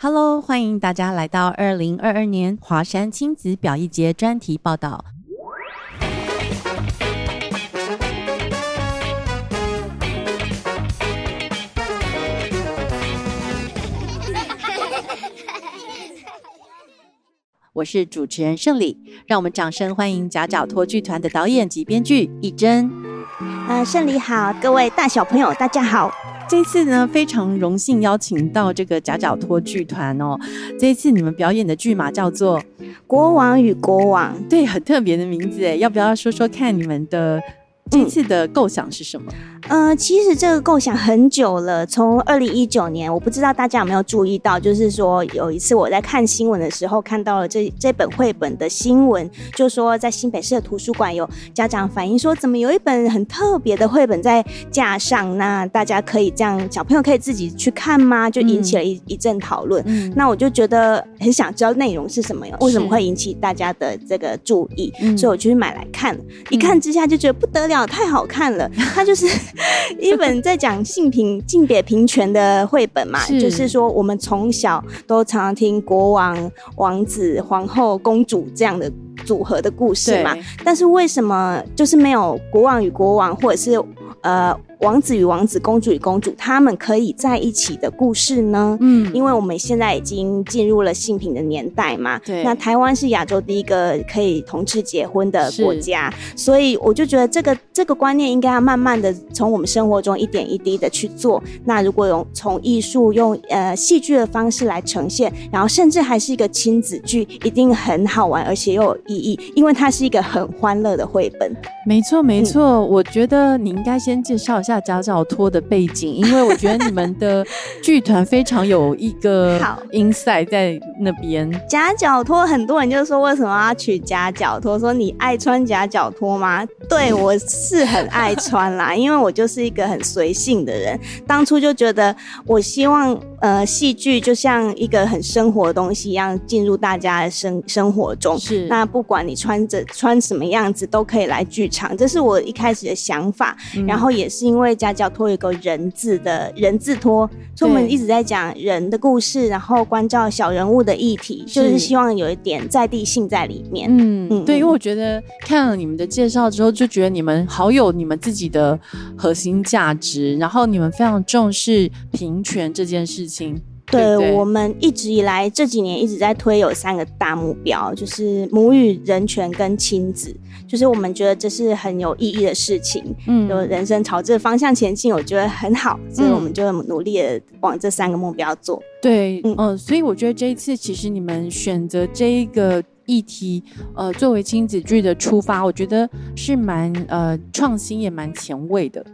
Hello，欢迎大家来到二零二二年华山亲子表艺节专题报道。我是主持人胜利，让我们掌声欢迎夹角托剧团的导演及编剧一真。呃，胜利好，各位大小朋友，大家好。这次呢，非常荣幸邀请到这个夹角托剧团哦。这一次你们表演的剧码叫做《国王与国王》，对，很特别的名字哎，要不要说说看你们的？这次的构想是什么？呃，其实这个构想很久了，从二零一九年，我不知道大家有没有注意到，就是说有一次我在看新闻的时候，看到了这这本绘本的新闻，就说在新北市的图书馆有家长反映说，怎么有一本很特别的绘本在架上？那大家可以这样，小朋友可以自己去看吗？就引起了一一阵讨论。那我就觉得很想知道内容是什么，为什么会引起大家的这个注意？所以我就去买来看，一看之下就觉得不得了。太好看了，它就是 一本在讲性平、性别平权的绘本嘛。就是说，我们从小都常常听国王、王子、皇后、公主这样的组合的故事嘛。但是为什么就是没有国王与国王，或者是呃？王子与王子，公主与公主，他们可以在一起的故事呢？嗯，因为我们现在已经进入了性平的年代嘛。对。那台湾是亚洲第一个可以同志结婚的国家，所以我就觉得这个这个观念应该要慢慢的从我们生活中一点一滴的去做。那如果用从艺术用呃戏剧的方式来呈现，然后甚至还是一个亲子剧，一定很好玩，而且又有意义，因为它是一个很欢乐的绘本。没错，没错。我觉得你应该先介绍一下。下夹角托的背景，因为我觉得你们的剧团非常有一个 好 inside 在那边。夹脚托，很多人就说为什么要取夹脚托？说你爱穿夹脚托吗？对我是很爱穿啦，因为我就是一个很随性的人。当初就觉得，我希望呃，戏剧就像一个很生活的东西一样，进入大家的生生活中。是，那不管你穿着穿什么样子，都可以来剧场。这是我一开始的想法，然后也是因为。因为家教托有个人字的人字托，所以我们一直在讲人的故事，然后关照小人物的议题，就是希望有一点在地性在里面。嗯嗯，对，因为我觉得看了你们的介绍之后，就觉得你们好有你们自己的核心价值，然后你们非常重视平权这件事情。对我们一直以来这几年一直在推有三个大目标，就是母语、人权跟亲子，就是我们觉得这是很有意义的事情。嗯，就人生朝这个方向前进，我觉得很好，所以我们就努力的往这三个目标做。对，嗯，所以我觉得这一次其实你们选择这一个议题，呃，作为亲子剧的出发，我觉得是蛮呃创新也蛮前卫的。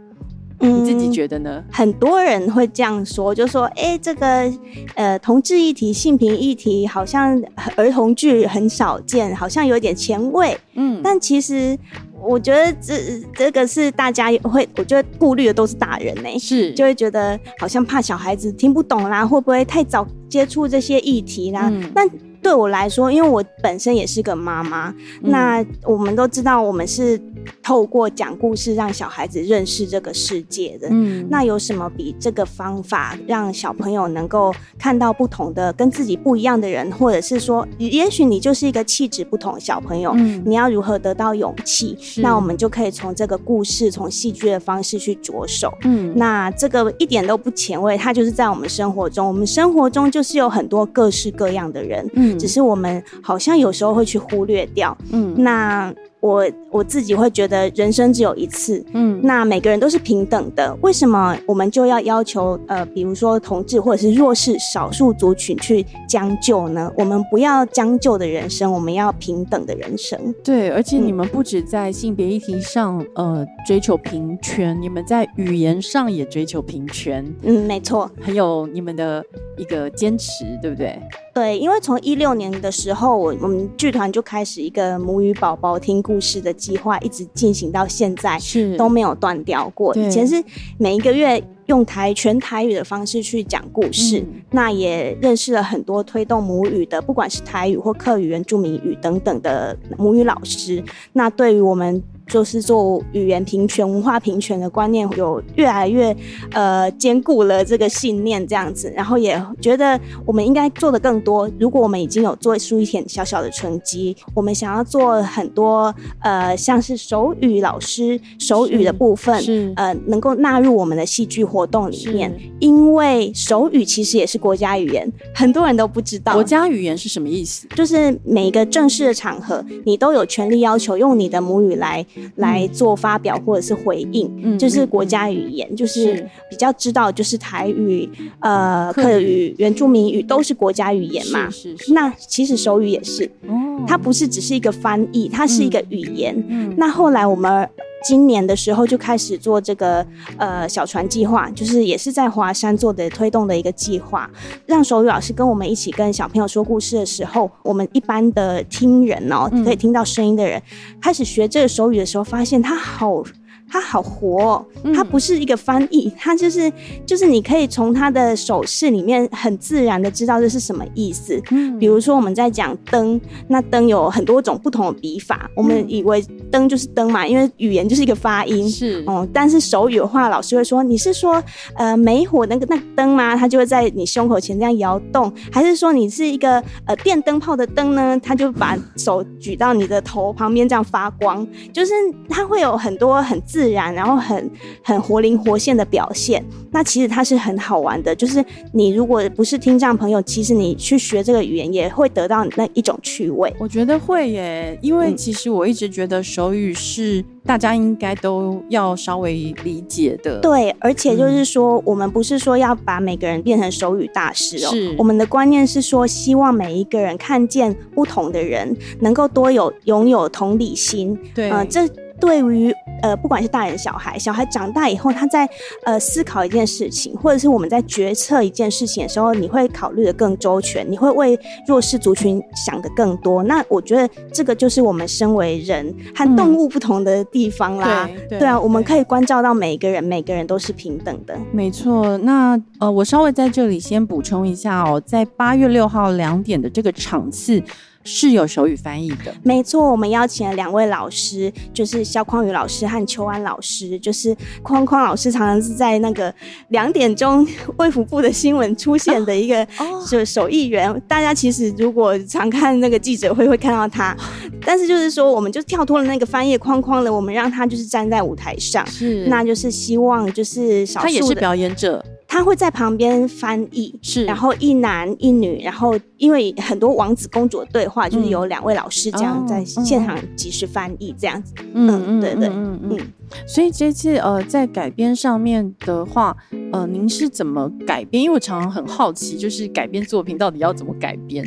你自己觉得呢？很多人会这样说，就说：“哎，这个呃，同志议题、性平议题，好像儿童剧很少见，好像有点前卫。”嗯，但其实我觉得这这个是大家会，我觉得顾虑的都是大人呢，是就会觉得好像怕小孩子听不懂啦，会不会太早接触这些议题啦？那对我来说，因为我本身也是个妈妈，那我们都知道，我们是透过讲故事让小孩子认识这个世界的。嗯，那有什么比这个方法让小朋友能够看到不同的、跟自己不一样的人，或者是说，也许你就是一个气质不同的小朋友，你要如何得到勇气？那我们就可以从这个故事、从戏剧的方式去着手。嗯，那这个一点都不前卫，它就是在我们生活中，我们生活中就是有很多各式各样的人。嗯。只是我们好像有时候会去忽略掉，嗯，那我我自己会觉得人生只有一次，嗯，那每个人都是平等的，为什么我们就要要求呃，比如说同志或者是弱势少数族群去将就呢？我们不要将就的人生，我们要平等的人生。对，而且你们不止在性别议题上呃追求平权，你们在语言上也追求平权。嗯，没错，很有你们的一个坚持，对不对？对，因为从一六年的时候，我我们剧团就开始一个母语宝宝听故事的计划，一直进行到现在，是都没有断掉过。以前是每一个月用台全台语的方式去讲故事，那也认识了很多推动母语的，不管是台语或客语、原住民语等等的母语老师。那对于我们就是做语言平权、文化平权的观念有越来越呃坚固了这个信念这样子，然后也觉得我们应该做的更多。如果我们已经有做出一点小小的成绩，我们想要做很多呃像是手语老师手语的部分，是呃能够纳入我们的戏剧活动里面，因为手语其实也是国家语言，很多人都不知道。国家语言是什么意思？就是每一个正式的场合，你都有权利要求用你的母语来来做发表或者是回应，嗯，就是国家语言，就是比较知道，就是台语、呃，客语、原住民语都是国家语言嘛。是是。那其实手语也是，哦，它不是只是一个翻译，它是一个语言。嗯。那后来我们。今年的时候就开始做这个呃小船计划，就是也是在华山做的推动的一个计划，让手语老师跟我们一起跟小朋友说故事的时候，我们一般的听人哦，可以听到声音的人，开始学这个手语的时候，发现他好。它好活，它不是一个翻译，它就是就是你可以从它的手势里面很自然的知道这是什么意思。嗯，比如说我们在讲灯，那灯有很多种不同的笔法，我们以为灯就是灯嘛，因为语言就是一个发音。是，哦，但是手语的话，老师会说你是说呃煤火那个那灯吗？它就会在你胸口前这样摇动，还是说你是一个呃电灯泡的灯呢？它就把手举到你的头旁边这样发光，就是它会有很多很。自然，然后很很活灵活现的表现，那其实它是很好玩的。就是你如果不是听障朋友，其实你去学这个语言也会得到那一种趣味。我觉得会耶，因为其实我一直觉得手语是大家应该都要稍微理解的。对，而且就是说，我们不是说要把每个人变成手语大师哦，是我们的观念是说，希望每一个人看见不同的人，能够多有拥有同理心。对，呃，这。对于呃，不管是大人小孩，小孩长大以后，他在呃思考一件事情，或者是我们在决策一件事情的时候，你会考虑的更周全，你会为弱势族群想的更多。那我觉得这个就是我们身为人和动物不同的地方啦。对对啊，我们可以关照到每一个人，每个人都是平等的。没错。那呃，我稍微在这里先补充一下哦，在八月六号两点的这个场次。是有手语翻译的，没错。我们邀请了两位老师，就是肖匡宇老师和邱安老师。就是匡匡老师常常是在那个两点钟卫福部的新闻出现的一个就手艺员。大家其实如果常看那个记者会，会看到他。但是就是说，我们就跳脱了那个翻译框框了，我们让他就是站在舞台上，是，那就是希望就是少数他也是表演者。他会在旁边翻译，是，然后一男一女，然后因为很多王子公主的对话，就是有两位老师这样在现场及时翻译这样子。嗯，对对，嗯嗯。所以这次呃，在改编上面的话，呃，您是怎么改编？因为我常常很好奇，就是改编作品到底要怎么改编，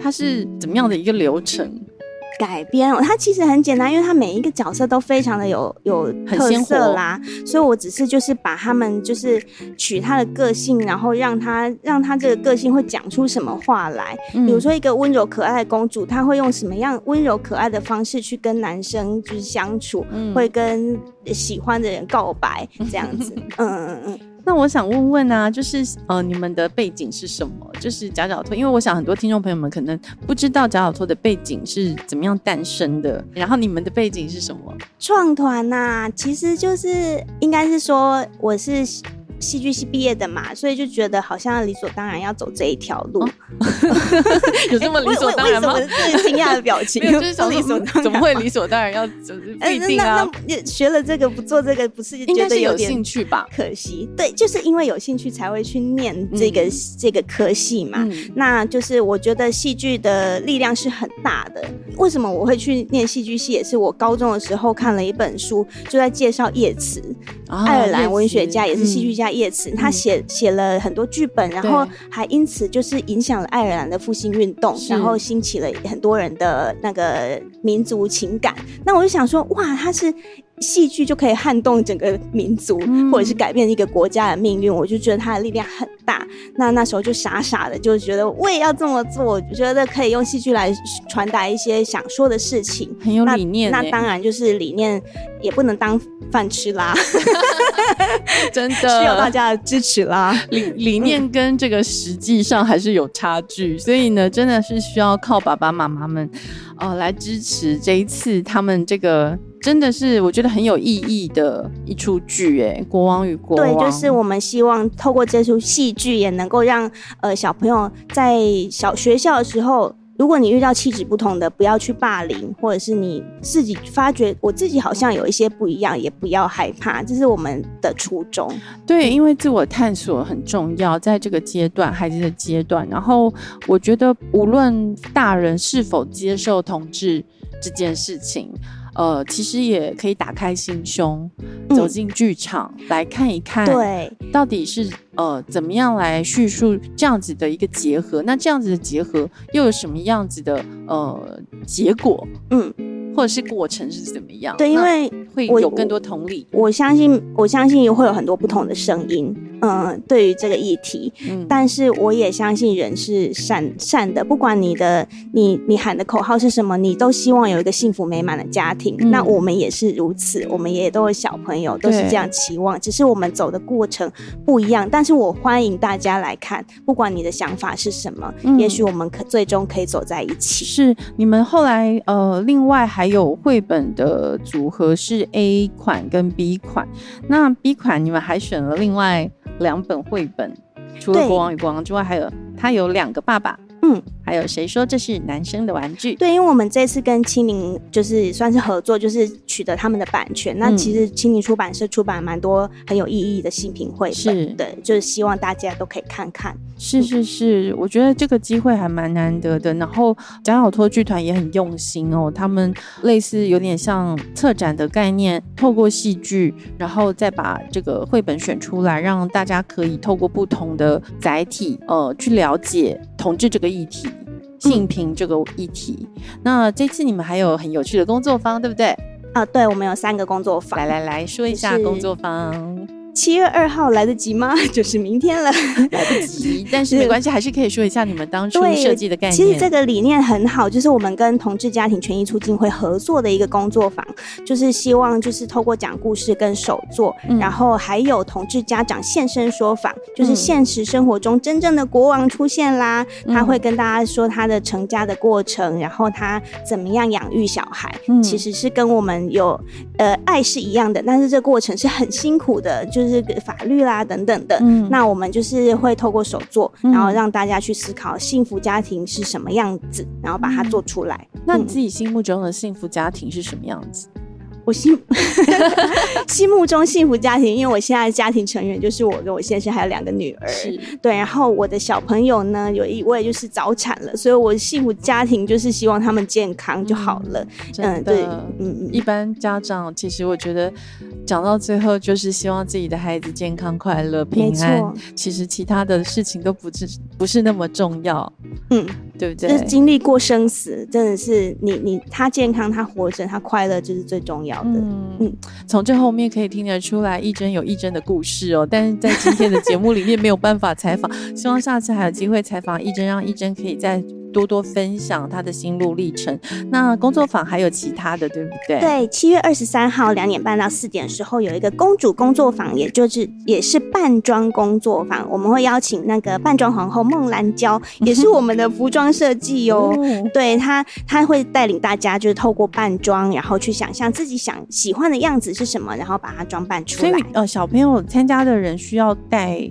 它是怎么样的一个流程？改编，它其实很简单，因为它每一个角色都非常的有有特色啦，所以我只是就是把他们就是取他的个性，然后让他让他这个个性会讲出什么话来。比如说一个温柔可爱的公主，她会用什么样温柔可爱的方式去跟男生就是相处，会跟喜欢的人告白这样子。嗯嗯嗯。那我想问问啊，就是呃，你们的背景是什么？就是夹角托，因为我想很多听众朋友们可能不知道夹角托的背景是怎么样诞生的。然后你们的背景是什么？创团呐，其实就是应该是说我是。戏剧系毕业的嘛，所以就觉得好像理所当然要走这一条路。有这么理所当然吗？最惊讶的表情，就是理所当然，怎么会理所当然要走？不一定啊。学了这个不做这个，不是应该是有兴趣吧？可惜，对，就是因为有兴趣才会去念这个这个科系嘛。那就是我觉得戏剧的力量是很大的。为什么我会去念戏剧系？也是我高中的时候看了一本书，就在介绍叶慈，爱尔兰文学家，也是戏剧家。叶慈，他写写了很多剧本，然后还因此就是影响了爱尔兰的复兴运动，然后兴起了很多人的那个民族情感。那我就想说，哇，他是。戏剧就可以撼动整个民族，或者是改变一个国家的命运，我就觉得它的力量很大。那那时候就傻傻的，就觉得我也要这么做，我觉得可以用戏剧来传达一些想说的事情，很有理念。那当然就是理念也不能当饭吃啦，真的 需要大家的支持啦。理理念跟这个实际上还是有差距，所以呢，真的是需要靠爸爸妈妈们。呃来支持这一次他们这个真的是我觉得很有意义的一出剧，哎，国王与国王。对，就是我们希望透过这出戏剧，也能够让呃小朋友在小学校的时候。如果你遇到气质不同的，不要去霸凌，或者是你自己发觉我自己好像有一些不一样，也不要害怕，这是我们的初衷。对，因为自我探索很重要，在这个阶段，孩子的阶段。然后我觉得，无论大人是否接受同志这件事情。呃，其实也可以打开心胸，走进剧场来看一看，对，到底是呃怎么样来叙述这样子的一个结合？那这样子的结合又有什么样子的呃结果？嗯。或者是过程是怎么样？对，因为会有更多同理。我相信，我相信也会有很多不同的声音。嗯，对于这个议题，嗯，但是我也相信人是善善的，不管你的你你喊的口号是什么，你都希望有一个幸福美满的家庭。那我们也是如此，我们也都有小朋友，都是这样期望。只是我们走的过程不一样。但是我欢迎大家来看，不管你的想法是什么，也许我们可最终可以走在一起。是你们后来呃，另外还。还有绘本的组合是 A 款跟 B 款，那 B 款你们还选了另外两本绘本，除了《国王与国王》之外，还有它有两个爸爸。嗯，还有谁说这是男生的玩具？对，因为我们这次跟青林就是算是合作，就是取得他们的版权。那其实青林出版社出版蛮多很有意义的新品绘本，对，就是希望大家都可以看看。是是是，我觉得这个机会还蛮难得的。然后蒋小托剧团也很用心哦，他们类似有点像策展的概念，透过戏剧，然后再把这个绘本选出来，让大家可以透过不同的载体，呃，去了解同志这个。议题，性平这个议题，那这次你们还有很有趣的工作坊，对不对？啊，对，我们有三个工作坊，来来来说一下工作坊。七月二号来得及吗？就是明天了，来不及。但是没关系，还是可以说一下你们当初设计的概念。其实这个理念很好，就是我们跟同志家庭权益促进会合作的一个工作坊，就是希望就是透过讲故事跟手作，然后还有同志家长现身说法，就是现实生活中真正的国王出现啦，他会跟大家说他的成家的过程，然后他怎么样养育小孩，其实是跟我们有呃爱是一样的，但是这过程是很辛苦的，就。就是法律啦等等的，嗯那我们就是会透过手作，然后让大家去思考幸福家庭是什么样子，然后把它做出来。那你自己心目中的幸福家庭是什么样子？我心 心目中幸福家庭，因为我现在的家庭成员就是我跟我先生还有两个女儿，对，然后我的小朋友呢有一位就是早产了，所以我幸福家庭就是希望他们健康就好了。嗯，对，嗯嗯，一般家长其实我觉得讲到最后就是希望自己的孩子健康、快乐、平安，其实其他的事情都不是不是那么重要，嗯，对不对？就是经历过生死，真的是你你他健康，他活着，他快乐就是最重要。嗯嗯，从这后面可以听得出来，一真有一真的故事哦。但是在今天的节目里面没有办法采访，希望下次还有机会采访一真，让一真可以在。多多分享他的心路历程。那工作坊还有其他的，对不对？对，七月二十三号两点半到四点时候有一个公主工作坊，也就是也是扮装工作坊。我们会邀请那个扮装皇后孟兰娇，也是我们的服装设计哦。对她，她会带领大家就是透过扮装，然后去想象自己想喜欢的样子是什么，然后把它装扮出来。所以呃，小朋友参加的人需要带。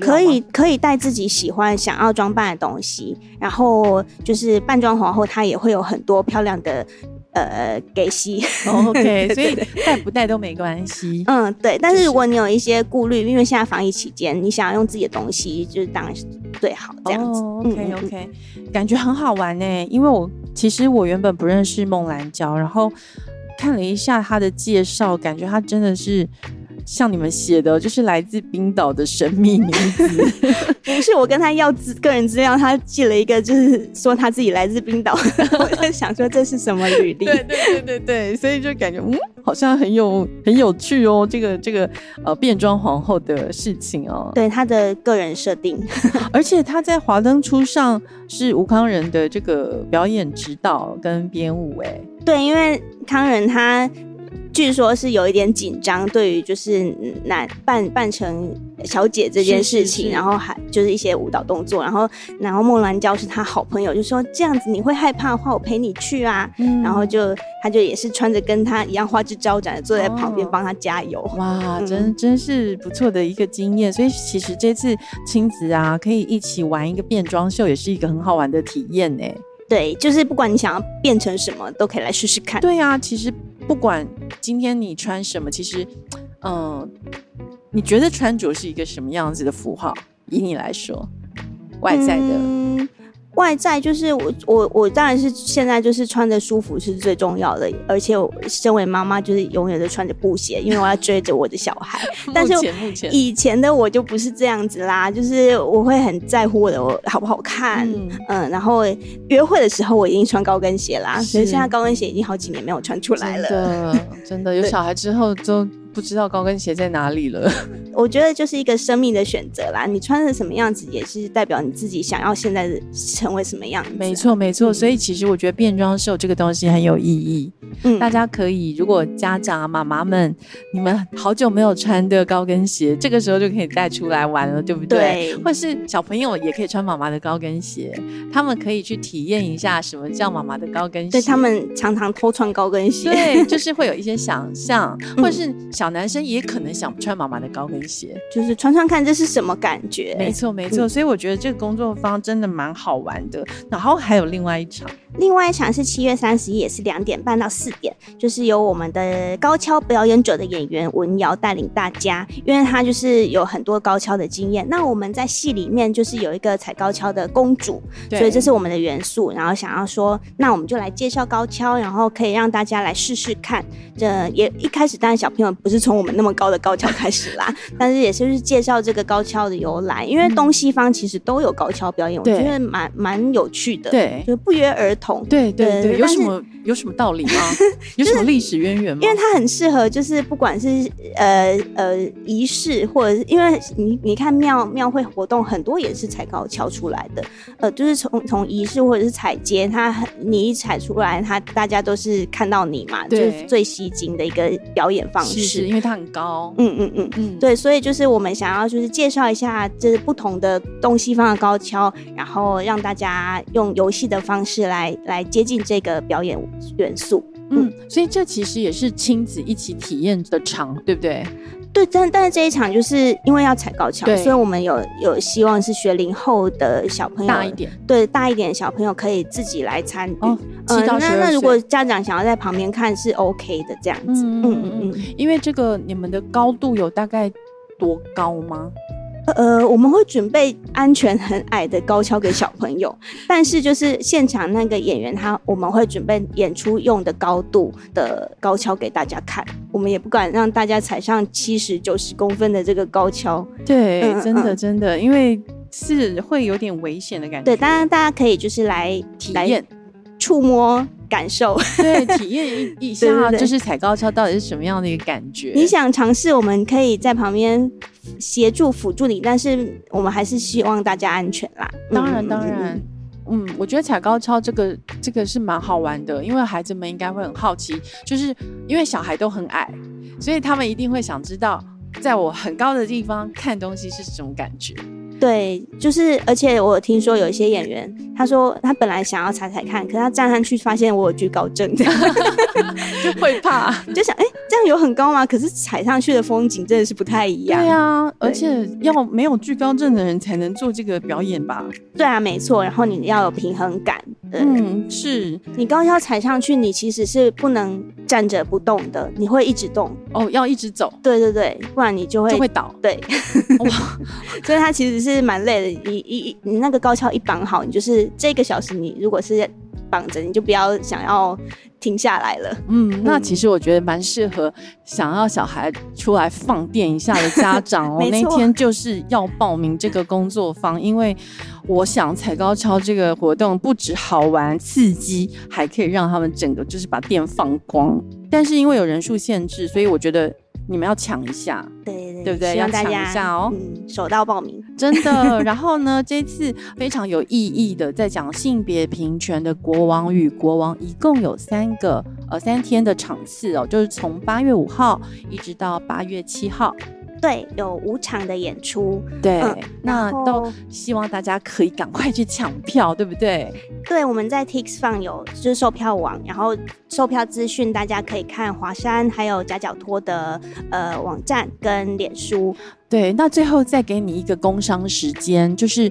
可以可以带自己喜欢想要装扮的东西，然后就是扮装皇后，她也会有很多漂亮的呃给息。OK，所以带不带都没关系。嗯，对。但是如果你有一些顾虑，因为现在防疫期间，你想要用自己的东西，就是当然是最好这样子。OK OK，感觉很好玩呢。因为我其实我原本不认识孟兰娇，然后看了一下她的介绍，感觉她真的是。像你们写的，就是来自冰岛的神秘女子。不是我跟他要资个人资料，他寄了一个，就是说他自己来自冰岛。我在想说这是什么履历？对对对对对，所以就感觉嗯，好像很有很有趣哦。这个这个呃变装皇后的事情哦，对他的个人设定，而且他在华灯初上是吴康仁的这个表演指导跟编舞。哎，对，因为康仁他。据说是有一点紧张，对于就是男扮扮成小姐这件事情，然后还就是一些舞蹈动作，然后然后梦兰娇是他好朋友，就说这样子你会害怕的话，我陪你去啊，然后就他就也是穿着跟他一样花枝招展的坐在旁边帮他加油，哇，真真是不错的一个经验，所以其实这次亲子啊可以一起玩一个变装秀，也是一个很好玩的体验呢。对，就是不管你想要变成什么，都可以来试试看。对啊，其实不管今天你穿什么，其实，嗯，你觉得穿着是一个什么样子的符号？以你来说，外在的。外在就是我我我当然是现在就是穿着舒服是最重要的，而且我身为妈妈就是永远都穿着布鞋，因为我要追着我的小孩。但是以前的我就不是这样子啦，就是我会很在乎我的好不好看，嗯，然后约会的时候我已经穿高跟鞋啦，所以现在高跟鞋已经好几年没有穿出来了。真的，真的有小孩之后就。不知道高跟鞋在哪里了。我觉得就是一个生命的选择啦，你穿成什么样子，也是代表你自己想要现在的成为什么样子。没错，没错。所以其实我觉得变装秀这个东西很有意义。嗯，大家可以，如果家长啊、妈妈们，你们好久没有穿的高跟鞋，这个时候就可以带出来玩了，对不对？对或是小朋友也可以穿妈妈的高跟鞋，他们可以去体验一下什么叫妈妈的高跟鞋。对他们常常偷穿高跟鞋，对，就是会有一些想象，或者是。小男生也可能想穿妈妈的高跟鞋，就是穿穿看这是什么感觉。没错，没错。所以我觉得这个工作坊真的蛮好玩的。然后还有另外一场。另外一场是七月三十一，也是两点半到四点，就是由我们的高跷表演者的演员文瑶带领大家，因为他就是有很多高跷的经验。那我们在戏里面就是有一个踩高跷的公主，所以这是我们的元素。然后想要说，那我们就来介绍高跷，然后可以让大家来试试看。这也一开始当然小朋友不是从我们那么高的高跷开始啦，但是也是介绍这个高跷的由来，因为东西方其实都有高跷表演，我觉得蛮蛮有趣的，对，就不约而。对对对，有什么有什么道理吗？有什么历史渊源吗？因为它很适合，就是不管是呃呃仪式，或者是因为你你看庙庙会活动很多也是踩高跷出来的，呃，就是从从仪式或者是踩街，它你一踩出来，它大家都是看到你嘛，就是最吸睛的一个表演方式，是因为它很高，嗯嗯嗯嗯，对，所以就是我们想要就是介绍一下就是不同的东西方的高跷，然后让大家用游戏的方式来。来接近这个表演元素，嗯，所以这其实也是亲子一起体验的场，对不对？对，但但是这一场就是因为要踩高跷，所以我们有有希望是学龄后的小朋友大一点，对大一点的小朋友可以自己来参与。哦，七到那那如果家长想要在旁边看是 OK 的这样子，嗯嗯嗯，因为这个你们的高度有大概多高吗？呃，我们会准备安全很矮的高跷给小朋友，但是就是现场那个演员他，我们会准备演出用的高度的高跷给大家看，我们也不敢让大家踩上七十九十公分的这个高跷。对，真的真的，因为是会有点危险的感觉。对，当然大家可以就是来体验、触摸。感受对，体验一一下，就是踩高跷到底是什么样的一个感觉？你想尝试，我们可以在旁边协助辅助你，但是我们还是希望大家安全啦。当然，当然，嗯，我觉得踩高跷这个这个是蛮好玩的，因为孩子们应该会很好奇，就是因为小孩都很矮，所以他们一定会想知道，在我很高的地方看东西是什么感觉。对，就是，而且我听说有一些演员，他说他本来想要踩踩看，可他站上去发现我有惧高症，就会怕，就想，哎，这样有很高吗？可是踩上去的风景真的是不太一样。对啊，而且要没有惧高症的人才能做这个表演吧？对啊，没错。然后你要有平衡感。嗯，是你高跷踩上去，你其实是不能站着不动的，你会一直动哦，要一直走。对对对，不然你就会就会倒。对，哇，所以它其实是蛮累的。一一你那个高跷一绑好，你就是这个小时，你如果是绑着，你就不要想要。停下来了，嗯，那其实我觉得蛮适合想要小孩出来放电一下的家长哦。那天就是要报名这个工作坊，因为我想踩高跷这个活动不止好玩刺激，还可以让他们整个就是把电放光。但是因为有人数限制，所以我觉得你们要抢一下，对对不对？要抢一下哦，嗯，手到报名，真的。然后呢，这次非常有意义的，在讲性别平权的国王与国王，一共有三个呃三天的场次哦，就是从八月五号一直到八月七号。对，有五场的演出，对，那都希望大家可以赶快去抢票，对不对？对，我们在 Tix 放有就是售票网，然后售票资讯大家可以看华山还有夹脚托的呃网站跟脸书。对，那最后再给你一个工商时间，就是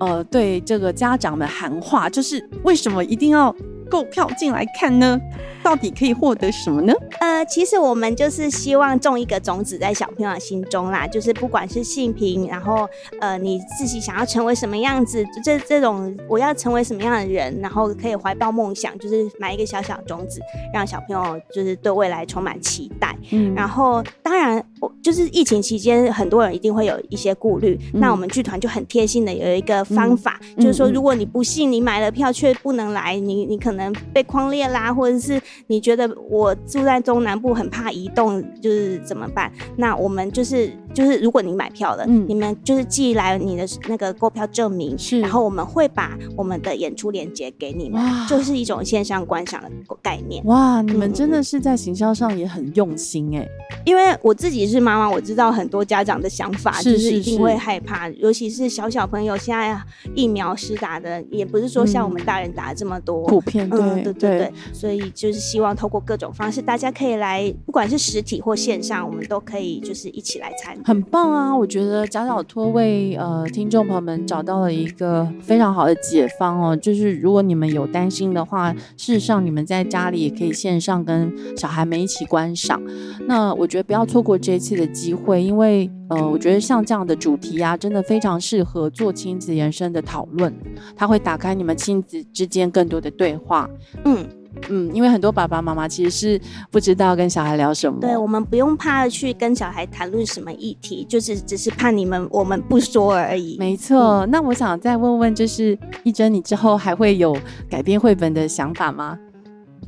呃对这个家长们喊话，就是为什么一定要？购票进来看呢，到底可以获得什么呢？呃，其实我们就是希望种一个种子在小朋友心中啦，就是不管是性平，然后呃你自己想要成为什么样子，这这种我要成为什么样的人，然后可以怀抱梦想，就是埋一个小小种子，让小朋友就是对未来充满期待。嗯，然后当然我就是疫情期间，很多人一定会有一些顾虑，那我们剧团就很贴心的有一个方法，就是说如果你不信，你买了票却不能来，你你可能。被框列啦，或者是你觉得我住在中南部很怕移动，就是怎么办？那我们就是就是，如果你买票了，嗯，你们就是寄来你的那个购票证明，是，然后我们会把我们的演出链接给你们，就是一种线上观赏的概念。哇，你们真的是在行销上也很用心哎，因为我自己是妈妈，我知道很多家长的想法，就是一定会害怕，尤其是小小朋友现在疫苗施打的，也不是说像我们大人打的这么多，普遍。对对对，所以就是希望透过各种方式，大家可以来，不管是实体或线上，我们都可以就是一起来参与。很棒啊！我觉得贾小托为呃听众朋友们找到了一个非常好的解方哦，就是如果你们有担心的话，事实上你们在家里也可以线上跟小孩们一起观赏。那我觉得不要错过这一次的机会，因为。呃，我觉得像这样的主题啊，真的非常适合做亲子延伸的讨论，它会打开你们亲子之间更多的对话。嗯嗯，因为很多爸爸妈妈其实是不知道跟小孩聊什么。对，我们不用怕去跟小孩谈论什么议题，就是只是怕你们我们不说而已。没错，那我想再问问，就是一真，你之后还会有改编绘本的想法吗？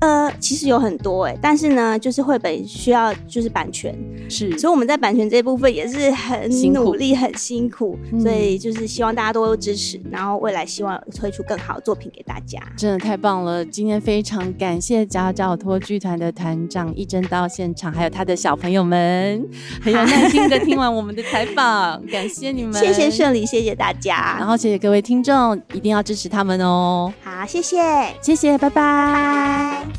呃，其实有很多哎，但是呢，就是绘本需要就是版权，是，所以我们在版权这部分也是很努力、很辛苦，所以就是希望大家多多支持，然后未来希望推出更好的作品给大家。真的太棒了！今天非常感谢家教托剧团的团长一真到现场，还有他的小朋友们，很有耐心的听完我们的采访，感谢你们，谢谢胜利，谢谢大家，然后谢谢各位听众，一定要支持他们哦。好，谢谢，谢谢，拜拜。